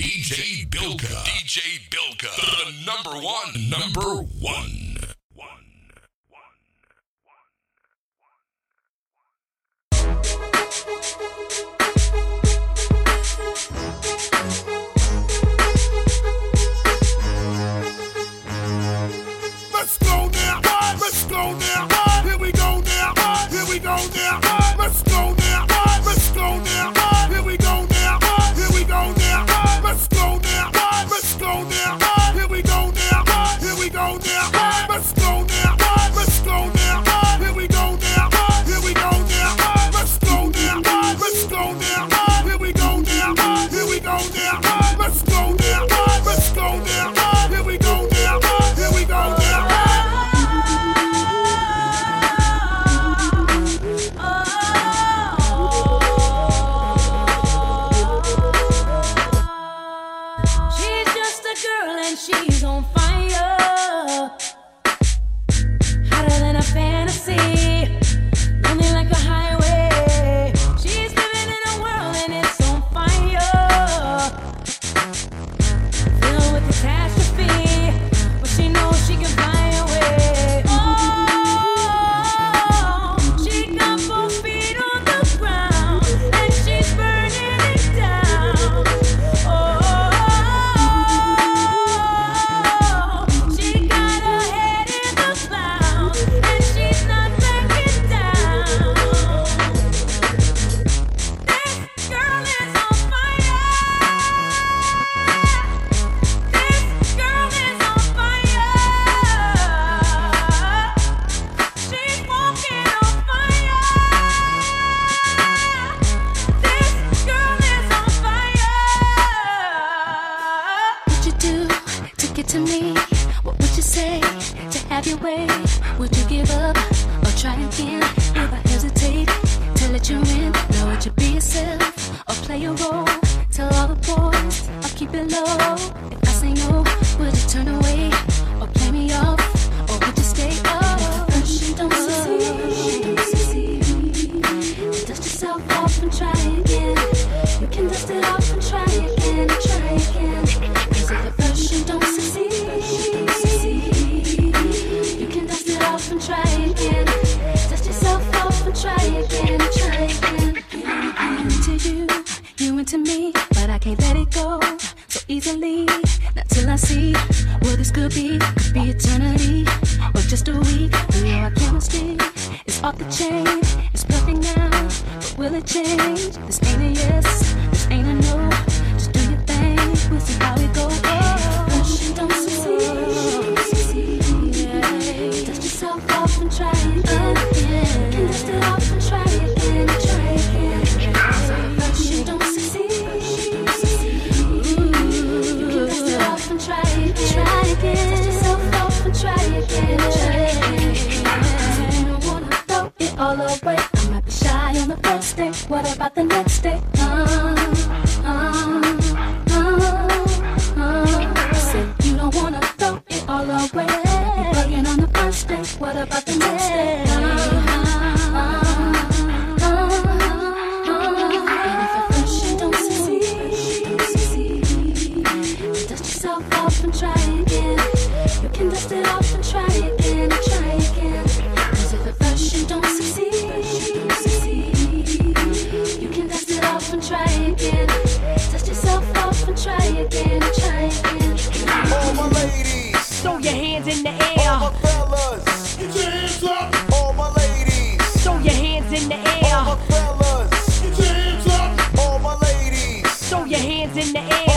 DJ Bilka. DJ Bilka. The number one. Number one. to me, what would you say to have your way? Would you give up or try again? If I hesitate to let you in, now would you be yourself or play a role? Tell all the boys I'll keep it low. If I say no, would you turn away? can't let it go so easily. Not till I see what this could be. Could be eternity or just a week. We know our chemistry is off the chain. It's perfect now, but will it change? This ain't day? What about the next day? Uh, uh, uh, uh. Say you don't wanna throw it all away. You're bugging on the first day. What about the next day? Uh, uh, Dust yourself off and try again. You can dust it off and try again.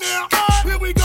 now. Here we go.